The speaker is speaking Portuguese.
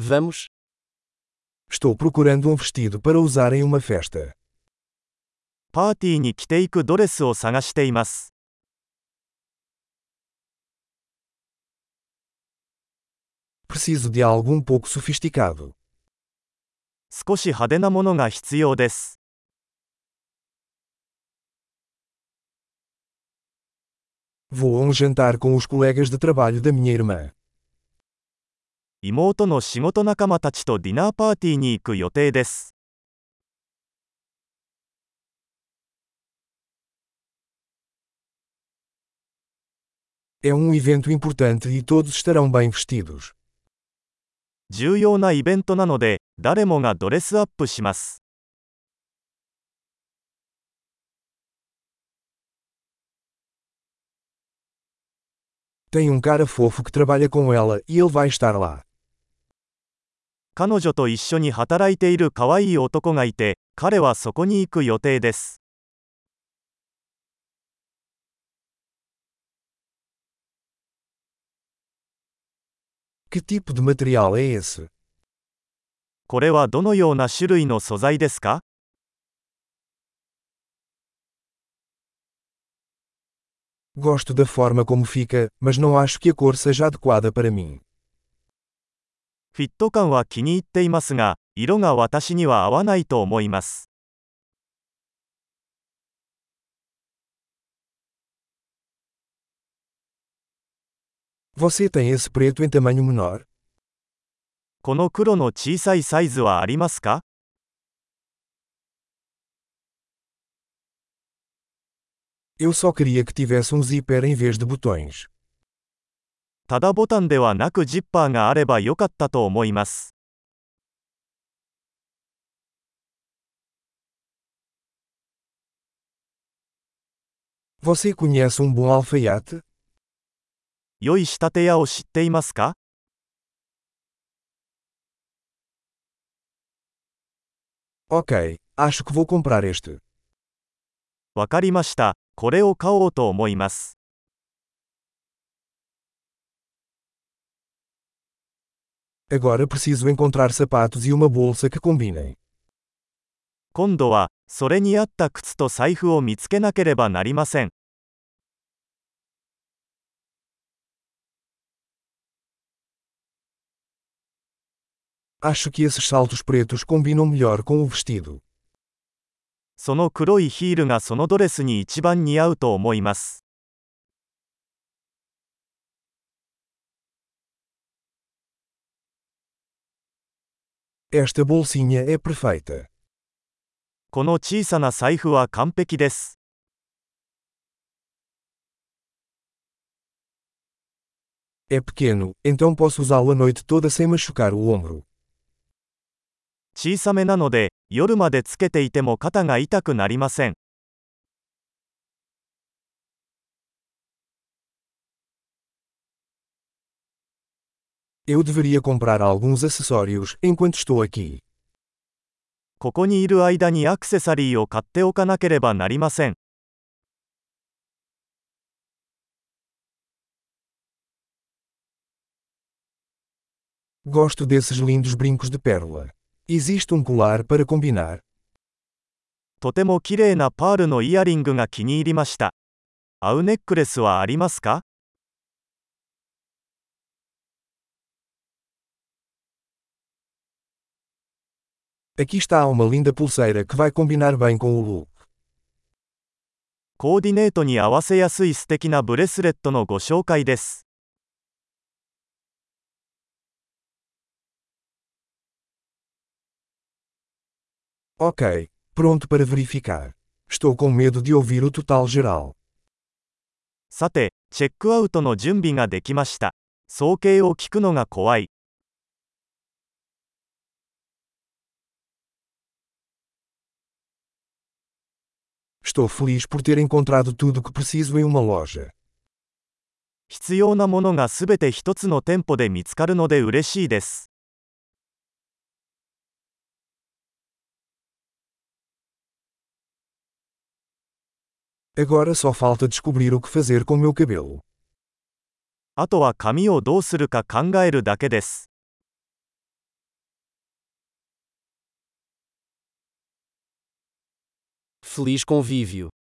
Vamos. Estou procurando um vestido para usar em uma festa. パーティーに着ていくドレスを探しています。 Preciso de algo um pouco sofisticado. 少し派手なものが必要です。 Vou a um jantar com os colegas de trabalho da minha irmã. 妹の仕事仲間たちとディナーパーティーに行く予定です。É um evento importante e todos estarão bem vestidos. 重要なイベントなので、誰もがドレスアップします。Tem um cara fofo que trabalha com ela e ele vai estar lá. 彼女と一緒に働いている可愛い男がいて、彼はそこに行く予定です。Que tipo de material é esse? これはどのような種類の素材ですか Gosto da forma como fica, mas não acho que a cor seja adequada para mim. フィット感は気に入っていますが、色が私には合わないと思います。この黒の小さいサイズはありますか Eu só queria que tivesse um zíper em vez de botões. ただボタンではなくジッパーがあればよかったと思います。Você conhece um bom alfaiate? 良い仕立て屋を知っていますか？Ok, acho que vou comprar este. わかりました。これを買おうと思います。Agora preciso encontrar sapatos e uma bolsa que combinem. 今度は、それに合った靴と財布を見つけなければなりません。 Acho que esses saltos pretos combinam melhor com o vestido. その黒いヒールがそのドレスに一番似合うと思います。 Esta bolsinha é perfeita. この小さな財布は完璧です。 É pequeno, então posso usá-lo a noite toda sem machucar o ombro. 小さめなので、夜までつけていても肩が痛くなりません。 Eu deveria comprar alguns acessórios enquanto estou aqui. ここにいる間にアクセサリーを買っておかなければなりません。 Gosto desses lindos brincos de pérola. Existe um colar para combinar? とても綺麗なパールのイヤリングが気に入りました。合うネックレスはありますか Aqui está uma linda pulseira que vai combinar bem com o look. コーディネートに合わせやすい素敵なブレスレットのご紹介です。 Ok, pronto para verificar. Estou com medo de ouvir o total geral. さて、チェックアウトの準備ができました。総計を聞くのが怖い。 Estou feliz por ter encontrado tudo o que preciso em uma loja. 必要なものがすべて一つの店舗で見つかるので嬉しいです。 Agora só falta descobrir o que fazer com meu cabelo. あとは髪をどうするか考えるだけです。 Feliz convívio.